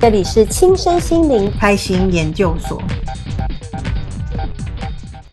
这里是轻身心灵开心研究所。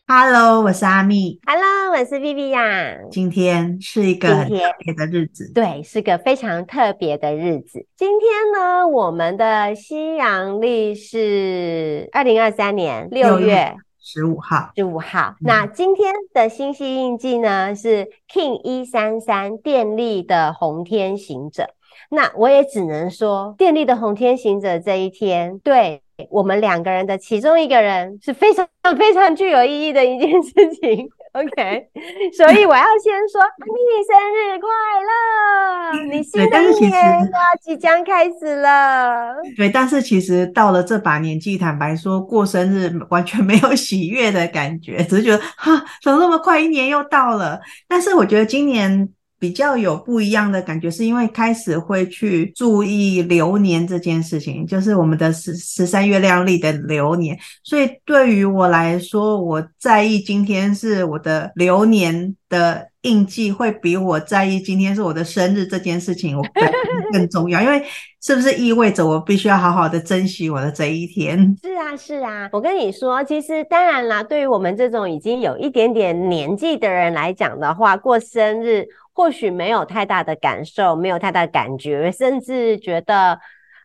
Hello，我是阿蜜。Hello，我是 Viviya。今天是一个很特别的日子，对，是个非常特别的日子。今天呢，我们的西洋历是二零二三年六月十五号。十五号。那今天的星系印记呢，是 King 一三三电力的红天行者。那我也只能说，电力的红天行者这一天，对我们两个人的其中一个人是非常 非常具有意义的一件事情。OK，所以我要先说，你生日快乐！你新的一年要即将开始了。对，但是其实到了这把年纪，坦白说，过生日完全没有喜悦的感觉，只是觉得哈，怎么那么快，一年又到了？但是我觉得今年。比较有不一样的感觉，是因为开始会去注意流年这件事情，就是我们的十十三月亮历的流年。所以对于我来说，我在意今天是我的流年的印记，会比我在意今天是我的生日这件事情我更更重要。因为是不是意味着我必须要好好的珍惜我的这一天？是啊，是啊。我跟你说，其实当然啦，对于我们这种已经有一点点年纪的人来讲的话，过生日。或许没有太大的感受，没有太大的感觉，甚至觉得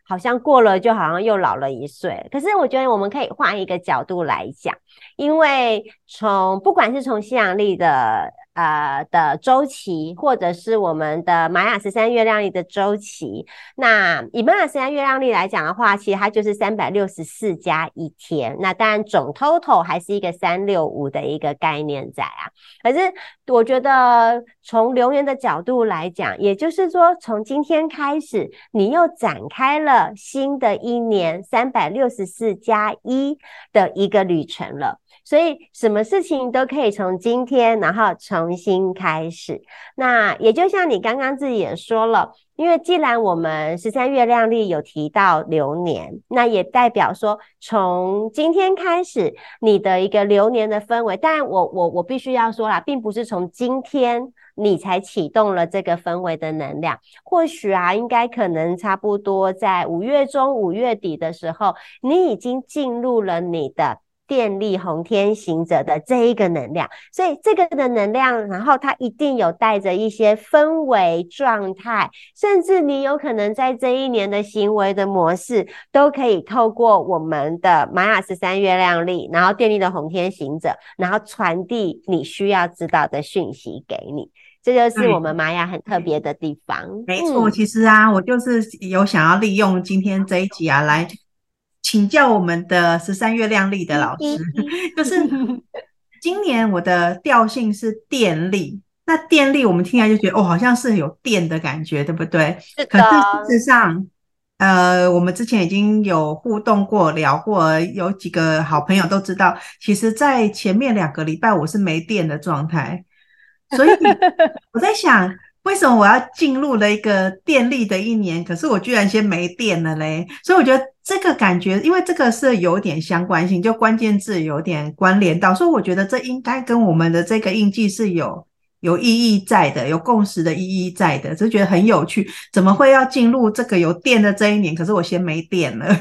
好像过了就好像又老了一岁。可是我觉得我们可以换一个角度来讲，因为从不管是从西洋历的。呃的周期，或者是我们的玛雅十三月亮历的周期。那以玛雅十三月亮历来讲的话，其实它就是三百六十四加一天。那当然总 total 还是一个三六五的一个概念在啊。可是我觉得从流年的角度来讲，也就是说从今天开始，你又展开了新的一年三百六十四加一的一个旅程了。所以，什么事情都可以从今天，然后重新开始。那也就像你刚刚自己也说了，因为既然我们十三月亮历有提到流年，那也代表说，从今天开始，你的一个流年的氛围。但我我我必须要说啦，并不是从今天你才启动了这个氛围的能量。或许啊，应该可能差不多在五月中、五月底的时候，你已经进入了你的。电力红天行者的这一个能量，所以这个的能量，然后它一定有带着一些氛围状态，甚至你有可能在这一年的行为的模式，都可以透过我们的玛雅十三月亮历，然后电力的红天行者，然后传递你需要知道的讯息给你，这就是我们玛雅很特别的地方。没错，其实啊，我就是有想要利用今天这一集啊来。请教我们的十三月亮丽的老师，就是今年我的调性是电力。那电力我们听起来就觉得哦，好像是有电的感觉，对不对？可是事实上，呃，我们之前已经有互动过、聊过，有几个好朋友都知道，其实，在前面两个礼拜我是没电的状态，所以我在想。为什么我要进入了一个电力的一年？可是我居然先没电了嘞！所以我觉得这个感觉，因为这个是有点相关性，就关键字有点关联到，所以我觉得这应该跟我们的这个印记是有有意义在的，有共识的意义在的，就觉得很有趣。怎么会要进入这个有电的这一年？可是我先没电了。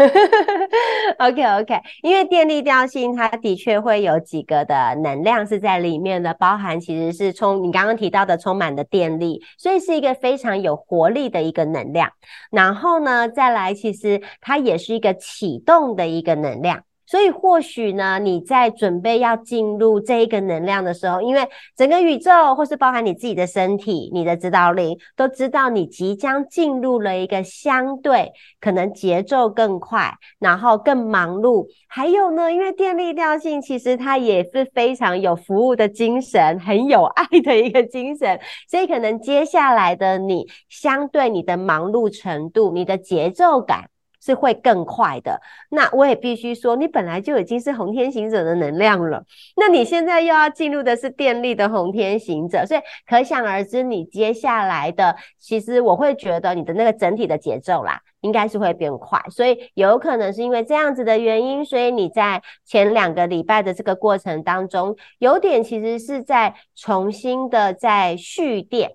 OK OK，因为电力调性，它的确会有几个的能量是在里面的，包含其实是充你刚刚提到的充满的电力，所以是一个非常有活力的一个能量。然后呢，再来其实它也是一个启动的一个能量。所以或许呢，你在准备要进入这一个能量的时候，因为整个宇宙或是包含你自己的身体、你的指导灵都知道你即将进入了一个相对可能节奏更快，然后更忙碌。还有呢，因为电力调性其实它也是非常有服务的精神，很有爱的一个精神，所以可能接下来的你，相对你的忙碌程度、你的节奏感。是会更快的。那我也必须说，你本来就已经是红天行者的能量了，那你现在又要进入的是电力的红天行者，所以可想而知，你接下来的，其实我会觉得你的那个整体的节奏啦，应该是会变快。所以有可能是因为这样子的原因，所以你在前两个礼拜的这个过程当中，有点其实是在重新的在蓄电。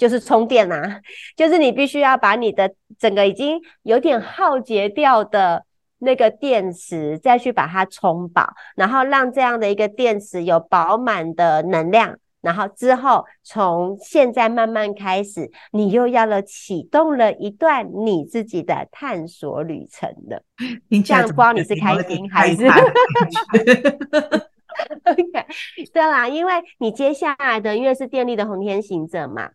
就是充电啊，就是你必须要把你的整个已经有点耗竭掉的那个电池，再去把它充饱，然后让这样的一个电池有饱满的能量，然后之后从现在慢慢开始，你又要了启动了一段你自己的探索旅程了。这样不知道你是开心还是？OK，对啦，因为你接下来的因为是电力的红天行者嘛。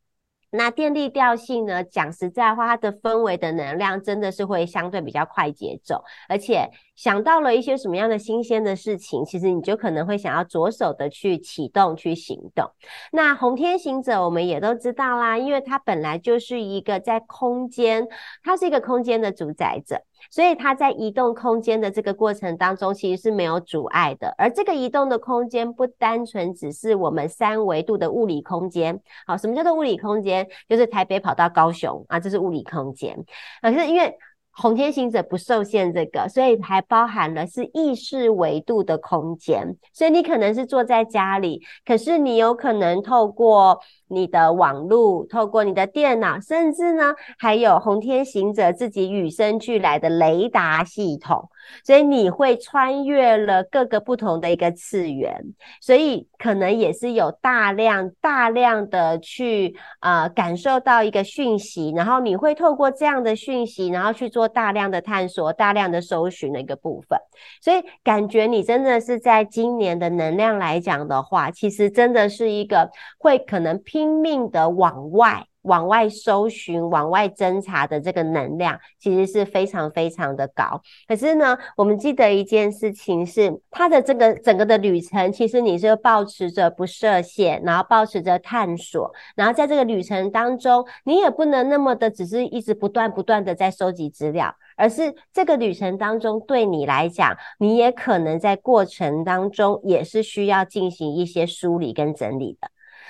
那电力调性呢？讲实在话，它的氛围的能量真的是会相对比较快节奏，而且想到了一些什么样的新鲜的事情，其实你就可能会想要着手的去启动、去行动。那红天行者我们也都知道啦，因为它本来就是一个在空间，它是一个空间的主宰者。所以它在移动空间的这个过程当中，其实是没有阻碍的。而这个移动的空间不单纯只是我们三维度的物理空间。好，什么叫做物理空间？就是台北跑到高雄啊，这是物理空间。可是因为红天行者不受限这个，所以还包含了是意识维度的空间。所以你可能是坐在家里，可是你有可能透过你的网络，透过你的电脑，甚至呢，还有红天行者自己与生俱来的雷达系统。所以你会穿越了各个不同的一个次元，所以可能也是有大量大量的去呃感受到一个讯息，然后你会透过这样的讯息，然后去做大量的探索、大量的搜寻的一个部分。所以感觉你真的是在今年的能量来讲的话，其实真的是一个会可能拼命的往外。往外搜寻、往外侦查的这个能量，其实是非常非常的高。可是呢，我们记得一件事情是，它的这个整个的旅程，其实你是抱持着不设限，然后抱持着探索，然后在这个旅程当中，你也不能那么的只是一直不断不断的在收集资料，而是这个旅程当中对你来讲，你也可能在过程当中也是需要进行一些梳理跟整理的。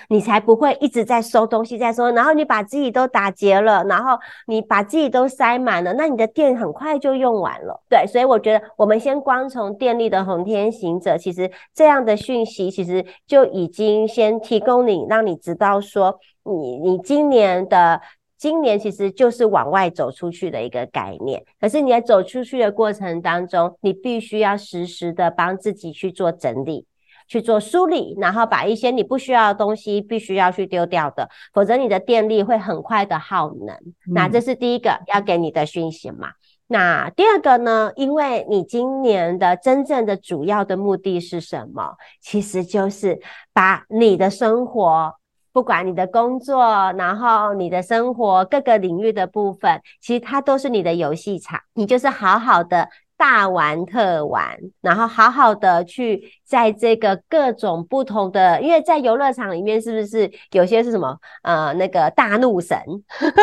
你才不会一直在收东西，在收，然后你把自己都打结了，然后你把自己都塞满了，那你的电很快就用完了。对，所以我觉得我们先光从电力的红天行者，其实这样的讯息其实就已经先提供你，让你知道说你你今年的今年其实就是往外走出去的一个概念。可是你在走出去的过程当中，你必须要时时的帮自己去做整理。去做梳理，然后把一些你不需要的东西必须要去丢掉的，否则你的电力会很快的耗能。嗯。那这是第一个要给你的讯息嘛。那第二个呢？因为你今年的真正的主要的目的是什么？其实就是把你的生活，不管你的工作，然后你的生活各个领域的部分，其实它都是你的游戏场，你就是好好的。大玩特玩，然后好好的去在这个各种不同的，因为在游乐场里面是不是有些是什么呃那个大怒神，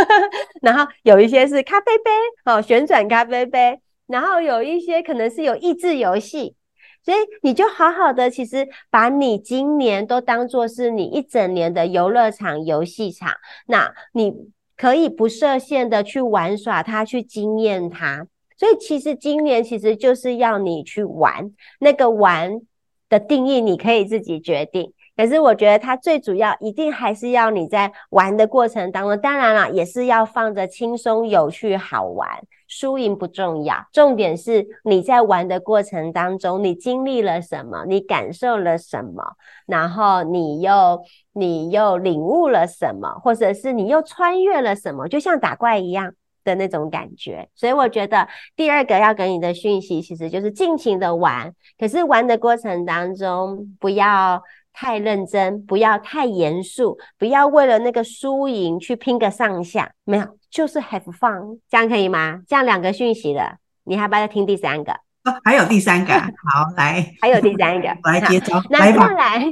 然后有一些是咖啡杯哦，旋转咖啡杯，然后有一些可能是有益智游戏，所以你就好好的，其实把你今年都当作是你一整年的游乐场游戏场，那你可以不设限的去玩耍它，去经验它。所以其实今年其实就是要你去玩，那个玩的定义你可以自己决定。可是我觉得它最主要一定还是要你在玩的过程当中，当然了，也是要放着轻松、有趣、好玩，输赢不重要，重点是你在玩的过程当中，你经历了什么，你感受了什么，然后你又你又领悟了什么，或者是你又穿越了什么，就像打怪一样。的那种感觉，所以我觉得第二个要给你的讯息，其实就是尽情的玩。可是玩的过程当中，不要太认真，不要太严肃，不要为了那个输赢去拼个上下。没有，就是 have fun，这样可以吗？这样两个讯息了，你还不要再听第三个？哦，还有第三个，好来，还有第三个，我来接招，那再来。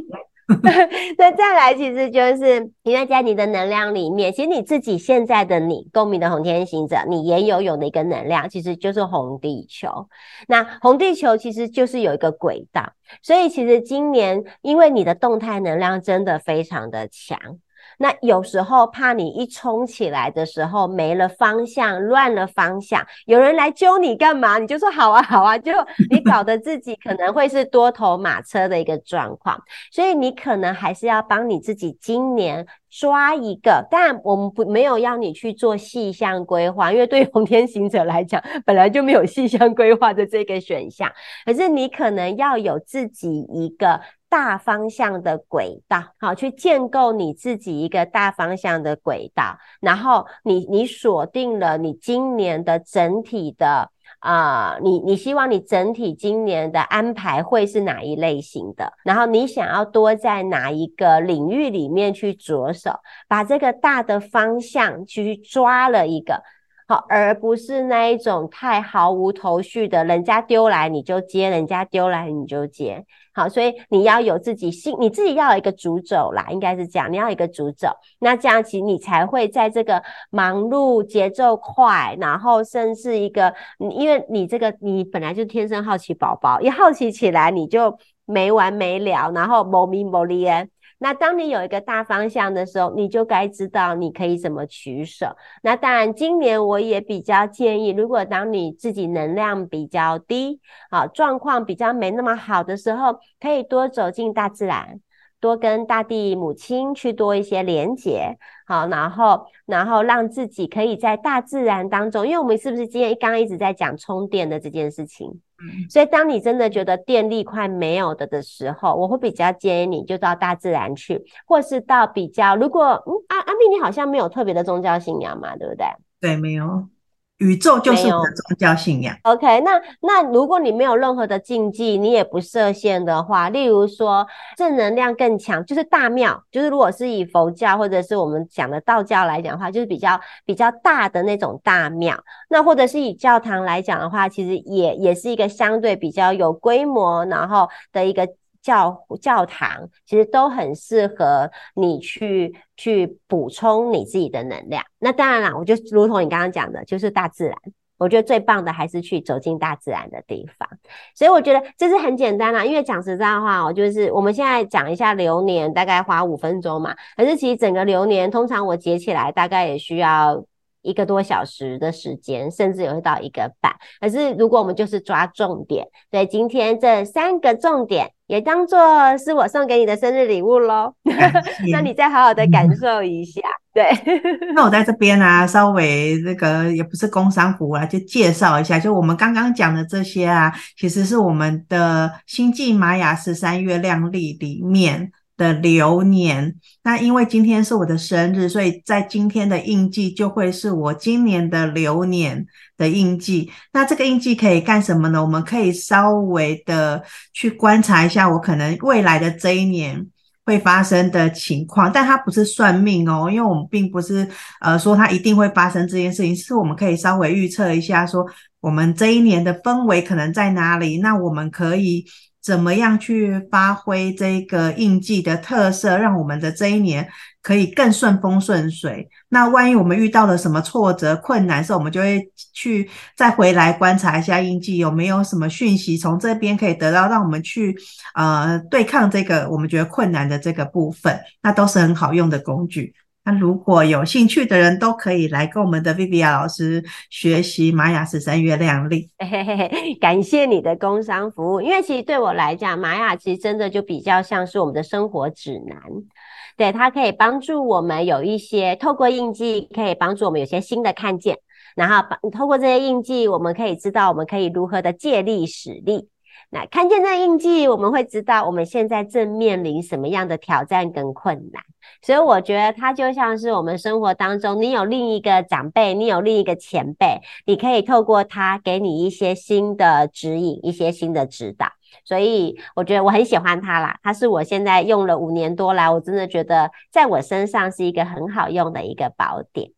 那再来，其实就是因为在你的能量里面，其实你自己现在的你，共鸣的红天行者，你也有有的一个能量，其实就是红地球。那红地球其实就是有一个轨道，所以其实今年因为你的动态能量真的非常的强。那有时候怕你一冲起来的时候没了方向，乱了方向，有人来揪你干嘛？你就说好啊好啊，就你搞得自己可能会是多头马车的一个状况，所以你可能还是要帮你自己今年抓一个，但我们不没有要你去做细项规划，因为对红天行者来讲，本来就没有细项规划的这个选项。可是你可能要有自己一个大方向的轨道，好，去建构你自己一个大方向的轨道，然后你你锁定了你今年的整体的。啊、你你希望你整体今年的安排会是哪一类型的？然后你想要多在哪一个领域里面去着手，把这个大的方向去抓了一个。好，而不是那一种太毫无头绪的，人家丢来你就接，人家丢来你就接。好，所以你要有自己心，你自己要有一个主轴啦，应该是这样，你要有一个主轴，那这样其实你才会在这个忙碌、节奏快，然后甚至一个，因为你这个你本来就天生好奇宝宝，一好奇起来你就没完没了，然后某名某利。那当你有一个大方向的时候，你就该知道你可以怎么取舍。那当然，今年我也比较建议，如果当你自己能量比较低，啊，状况比较没那么好的时候，可以多走进大自然，多跟大地母亲去多一些连接，好，然后然后让自己可以在大自然当中，因为我们是不是今天刚刚一直在讲充电的这件事情？所以，当你真的觉得电力快没有的的时候，我会比较建议你就到大自然去，或是到比较，如果嗯，阿阿蜜，你好像没有特别的宗教信仰嘛，对不对？对，没有。宇宙就是我的宗教信仰。OK，那那如果你没有任何的禁忌，你也不设限的话，例如说正能量更强，就是大庙，就是如果是以佛教或者是我们讲的道教来讲的话，就是比较比较大的那种大庙。那或者是以教堂来讲的话，其实也也是一个相对比较有规模，然后的一个。教教堂其实都很适合你去去补充你自己的能量。那当然啦，我就如同你刚刚讲的，就是大自然。我觉得最棒的还是去走进大自然的地方。所以我觉得这是很简单啦，因为讲实在话，我就是我们现在讲一下流年，大概花五分钟嘛。可是其实整个流年，通常我结起来大概也需要。一个多小时的时间，甚至也会到一个半。可是如果我们就是抓重点，对，今天这三个重点也当做是我送给你的生日礼物喽。那你再好好的感受一下。嗯、对，那我在这边啊，稍微那个也不是工商服务啊，就介绍一下，就我们刚刚讲的这些啊，其实是我们的星际玛雅十三月亮历里面。的流年，那因为今天是我的生日，所以在今天的印记就会是我今年的流年的印记。那这个印记可以干什么呢？我们可以稍微的去观察一下我可能未来的这一年会发生的情况，但它不是算命哦，因为我们并不是呃说它一定会发生这件事情，是我们可以稍微预测一下，说我们这一年的氛围可能在哪里，那我们可以。怎么样去发挥这个印记的特色，让我们的这一年可以更顺风顺水？那万一我们遇到了什么挫折、困难时候，我们就会去再回来观察一下印记有没有什么讯息从这边可以得到，让我们去呃对抗这个我们觉得困难的这个部分，那都是很好用的工具。那如果有兴趣的人都可以来跟我们的 Vivian 老师学习玛雅十三月亮历。嘿嘿嘿，感谢你的工商服务，因为其实对我来讲，玛雅其实真的就比较像是我们的生活指南，对，它可以帮助我们有一些透过印记，可以帮助我们有些新的看见，然后透过这些印记，我们可以知道我们可以如何的借力使力。那看见那印记，我们会知道我们现在正面临什么样的挑战跟困难。所以我觉得它就像是我们生活当中，你有另一个长辈，你有另一个前辈，你可以透过他给你一些新的指引，一些新的指导。所以我觉得我很喜欢它啦，它是我现在用了五年多来，我真的觉得在我身上是一个很好用的一个宝典。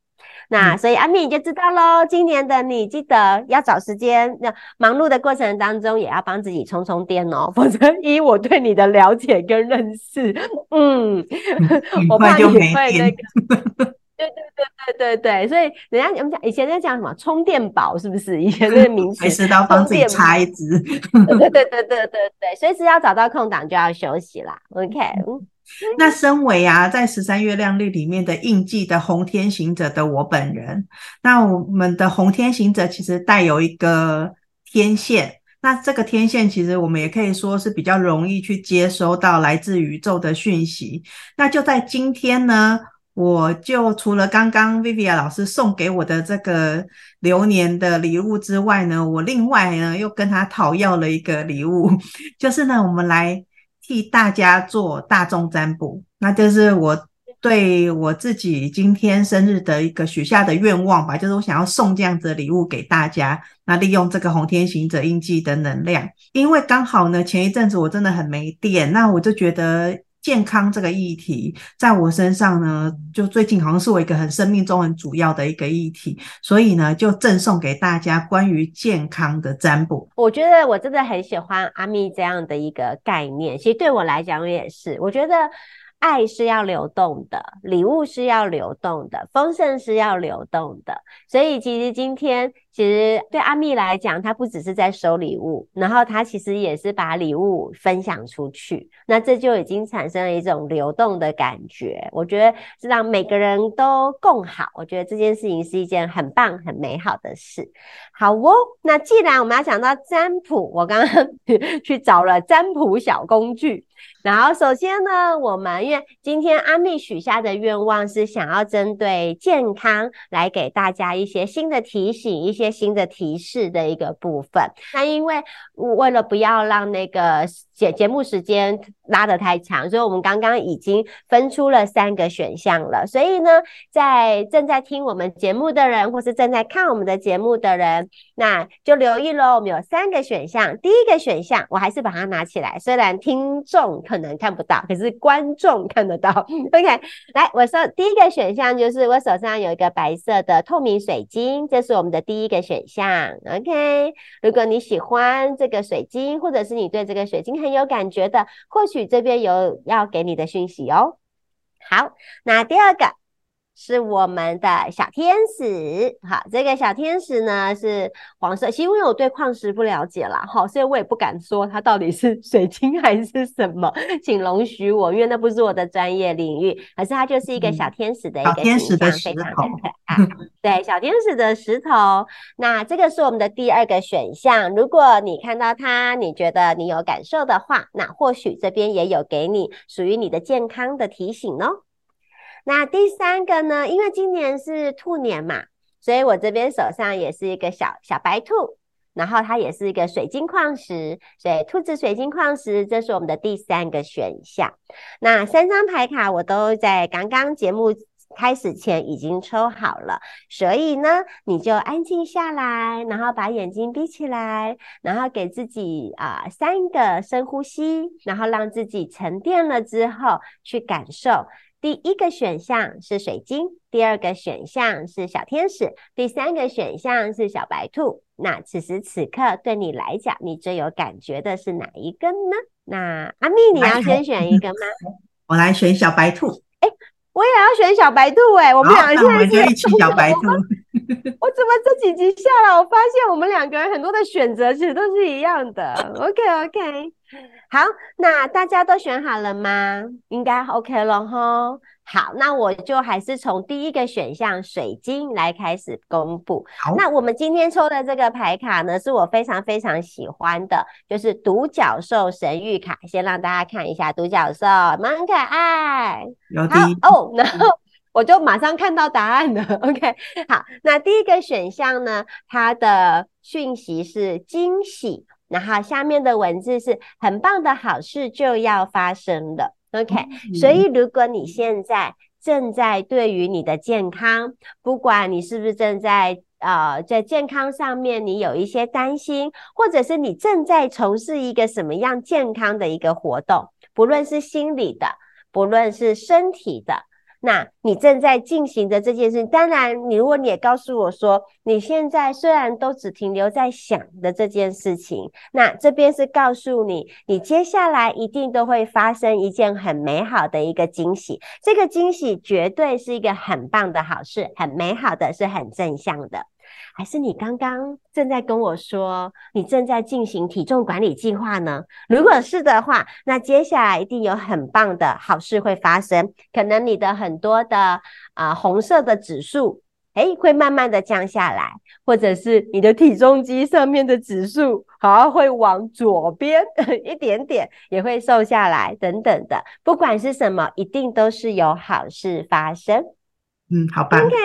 那所以阿米你就知道喽，今年的你记得要找时间，那忙碌的过程当中也要帮自己充充电哦，否则以我对你的了解跟认识，嗯，我怕你会那个，对对对对对对，所以人家我们讲以前在讲什么充电宝是不是？以前那个名词，随时都要帮自己插一支，对对对对对对，随时要找到空档就要休息啦，OK。那身为啊，在十三月亮历里面的印记的红天行者的我本人，那我们的红天行者其实带有一个天线，那这个天线其实我们也可以说是比较容易去接收到来自宇宙的讯息。那就在今天呢，我就除了刚刚 Vivian 老师送给我的这个流年的礼物之外呢，我另外呢又跟他讨要了一个礼物，就是呢，我们来替大家做大众占卜，那就是我对我自己今天生日的一个许下的愿望吧，就是我想要送这样子的礼物给大家，那利用这个红天行者印记的能量，因为刚好呢前一阵子我真的很没电，那我就觉得。健康这个议题，在我身上呢，就最近好像是我一个很生命中很主要的一个议题，所以呢，就赠送给大家关于健康的占卜。我觉得我真的很喜欢阿咪这样的一个概念，其实对我来讲也是，我觉得。爱是要流动的，礼物是要流动的，丰盛是要流动的。所以其实今天，其实对阿蜜来讲，她不只是在收礼物，然后她其实也是把礼物分享出去。那这就已经产生了一种流动的感觉。我觉得是让每个人都共好。我觉得这件事情是一件很棒、很美好的事。好哦，那既然我们要讲到占卜，我刚刚 去找了占卜小工具。然后，首先呢，我们今天阿蜜许下的愿望是想要针对健康来给大家一些新的提醒、一些新的提示的一个部分。那因为为了不要让那个节节目时间拉得太长，所以我们刚刚已经分出了三个选项了。所以呢，在正在听我们节目的人，或是正在看我们的节目的人，那就留意喽。我们有三个选项，第一个选项我还是把它拿起来，虽然听众。可能看不到，可是观众看得到。OK，来，我说第一个选项就是我手上有一个白色的透明水晶，这是我们的第一个选项。OK，如果你喜欢这个水晶，或者是你对这个水晶很有感觉的，或许这边有要给你的讯息哦。好，那第二个。是我们的小天使，好，这个小天使呢是黄色。其实因为我对矿石不了解啦，好，所以我也不敢说它到底是水晶还是什么，请容许我，因为那不是我的专业领域。可是它就是一个小天使的一个形象，非常的可爱。对，小天使的石头。那这个是我们的第二个选项。如果你看到它，你觉得你有感受的话，那或许这边也有给你属于你的健康的提醒哦。那第三个呢？因为今年是兔年嘛，所以我这边手上也是一个小小白兔，然后它也是一个水晶矿石，所以兔子水晶矿石，这是我们的第三个选项。那三张牌卡我都在刚刚节目开始前已经抽好了，所以呢，你就安静下来，然后把眼睛闭起来，然后给自己啊、呃、三个深呼吸，然后让自己沉淀了之后去感受。第一个选项是水晶，第二个选项是小天使，第三个选项是小白兔。那此时此刻对你来讲，你最有感觉的是哪一个呢？那阿蜜，你要先选一个吗？我来选小白兔。哎，我也要选小白兔哎、欸，我们两个现在是一起小白兔。我怎么这几集下来，我发现我们两个人很多的选择其实都是一样的。OK OK。好，那大家都选好了吗？应该 OK 了哈。好，那我就还是从第一个选项水晶来开始公布。好，那我们今天抽的这个牌卡呢，是我非常非常喜欢的，就是独角兽神谕卡。先让大家看一下独角兽，蛮可爱。好哦，然后我就马上看到答案了。OK，好，那第一个选项呢，它的讯息是惊喜。然后下面的文字是很棒的好事就要发生了，OK、嗯。所以如果你现在正在对于你的健康，不管你是不是正在呃在健康上面你有一些担心，或者是你正在从事一个什么样健康的一个活动，不论是心理的，不论是身体的。那你正在进行的这件事，当然，你如果你也告诉我说，你现在虽然都只停留在想的这件事情，那这边是告诉你，你接下来一定都会发生一件很美好的一个惊喜，这个惊喜绝对是一个很棒的好事，很美好的，是很正向的。还是你刚刚正在跟我说，你正在进行体重管理计划呢？如果是的话，那接下来一定有很棒的好事会发生。可能你的很多的啊、红色的指数诶，会慢慢的降下来，或者是你的体重机上面的指数好会往左边 一点点，也会瘦下来，等等的。不管是什么，一定都是有好事发生。嗯，好吧。OK，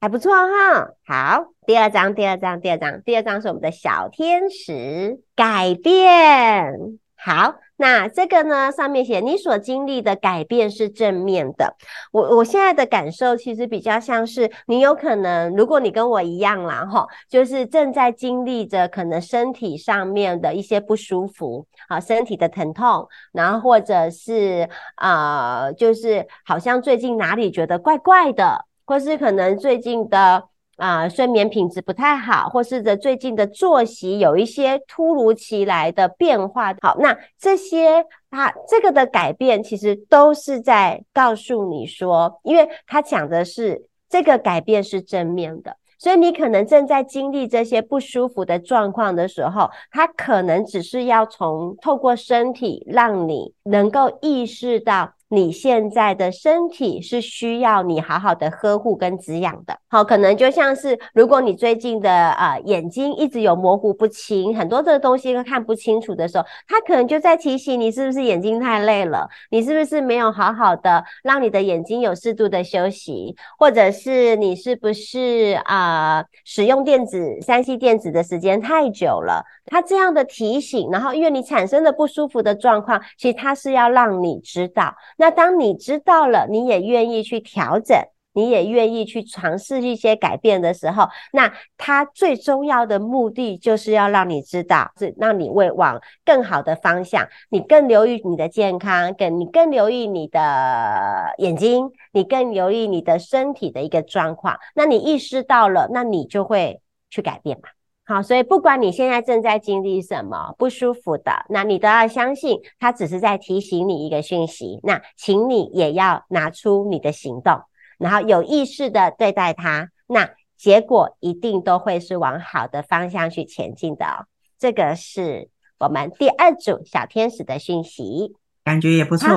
还不错哈。好，第二张，第二张，第二张，第二张是我们的小天使改变。好。那这个呢，上面写你所经历的改变是正面的。我我现在的感受其实比较像是，你有可能，如果你跟我一样啦，齁，就是正在经历着可能身体上面的一些不舒服，啊，身体的疼痛，然后或者是啊、呃，就是好像最近哪里觉得怪怪的，或是可能最近的。啊、睡眠品质不太好，或是的最近的作息有一些突如其来的变化。好，那这些啊，这个的改变其实都是在告诉你说，因为他讲的是这个改变是正面的，所以你可能正在经历这些不舒服的状况的时候，它可能只是要从透过身体让你能够意识到。你现在的身体是需要你好好的呵护跟滋养的，好，可能就像是如果你最近的呃眼睛一直有模糊不清，很多的东西都看不清楚的时候，它可能就在提醒你是不是眼睛太累了，你是不是没有好好的让你的眼睛有适度的休息，或者是你是不是啊、使用电子三 C 电子的时间太久了，它这样的提醒，然后因为你产生的不舒服的状况，其实它是要让你知道。那当你知道了，你也愿意去调整，你也愿意去尝试一些改变的时候，那它最重要的目的就是要让你知道，是让你为往更好的方向，你更留意你的健康，更你更留意你的眼睛，你更留意你的身体的一个状况。那你意识到了，那你就会去改变嘛。好，所以不管你现在正在经历什么不舒服的，那你都要相信，它只是在提醒你一个讯息。那请你也要拿出你的行动，然后有意识的对待它，那结果一定都会是往好的方向去前进的哦。这个是我们第二组小天使的讯息，感觉也不错。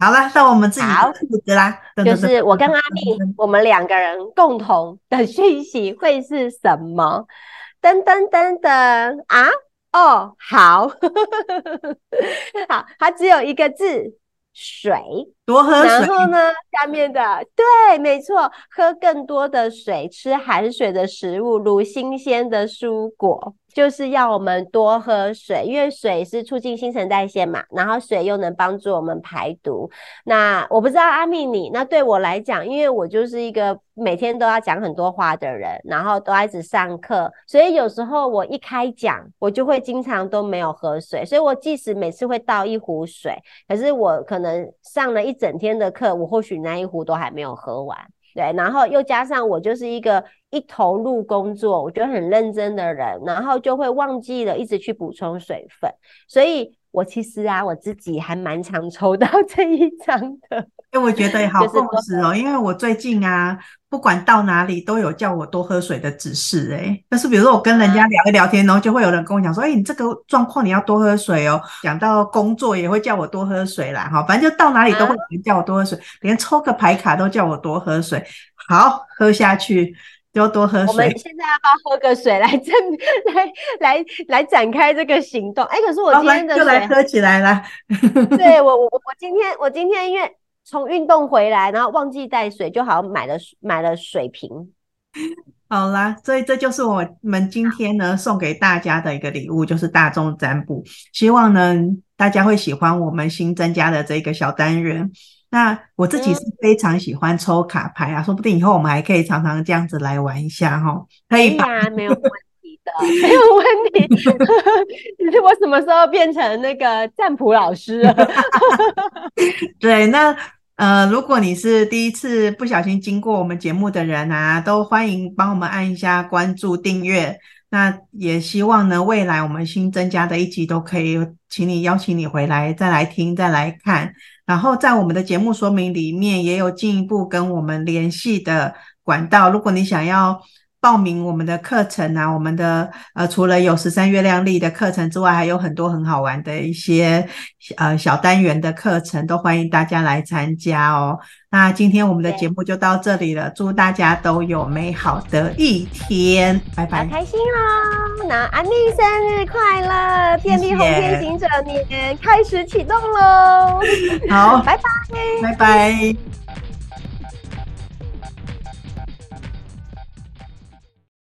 好了，到我们自己负责啦。就是我跟阿蜜，我们两个人共同的讯息会是什么？噔噔噔噔啊！哦，好，好，它只有一个字，水，多喝水。然后呢，下面的对，没错，喝更多的水，吃含水的食物，如新鲜的蔬果。就是要我们多喝水，因为水是促进新陈代谢嘛，然后水又能帮助我们排毒。那我不知道阿蜜你，那对我来讲，因为我就是一个每天都要讲很多话的人，然后都要一直上课，所以有时候我一开讲，我就会经常都没有喝水。所以我即使每次会倒一壶水，可是我可能上了一整天的课，我或许那一壶都还没有喝完。对，然后又加上我就是一个一投入工作，我觉得很认真的人，然后就会忘记了一直去补充水分，所以我其实啊，我自己还蛮常抽到 这一张的。因为我觉得好共识哦，因为我最近啊，不管到哪里都有叫我多喝水的指示诶。但是比如说我跟人家聊一聊天，然后就会有人跟我讲说，哎，你这个状况你要多喝水哦。讲到工作也会叫我多喝水啦，哈，反正就到哪里都会有人叫我多喝水，连抽个牌卡都叫我多喝水。好，喝下去就多喝水。我们现在要不要喝个水来证 来来来展开这个行动？哎，可是我今天的水就来喝起来了。对我我我今天我今天因为。从运动回来，然后忘记带水，就好像买了买了水瓶。好啦，所以这就是我们今天呢送给大家的一个礼物，就是大众占卜。希望呢大家会喜欢我们新增加的这个小单元。那我自己是非常喜欢抽卡牌啊，嗯、说不定以后我们还可以常常这样子来玩一下哈。可以吧？啊、没有问 没有问题。我什么时候变成那个占卜老师了？对，那。呃，如果你是第一次不小心经过我们节目的人啊，都欢迎帮我们按一下关注、订阅。那也希望呢，未来我们新增加的一集都可以，请你邀请你回来再来听、再来看。然后在我们的节目说明里面也有进一步跟我们联系的管道。如果你想要报名我们的课程啊，我们的呃，除了有十三月亮历的课程之外，还有很多很好玩的一些呃小单元的课程，都欢迎大家来参加哦。那今天我们的节目就到这里了，祝大家都有美好的一天，拜拜！好开心哦，那安妮生日快乐！电力红天行者年开始启动喽！好，拜拜，拜拜。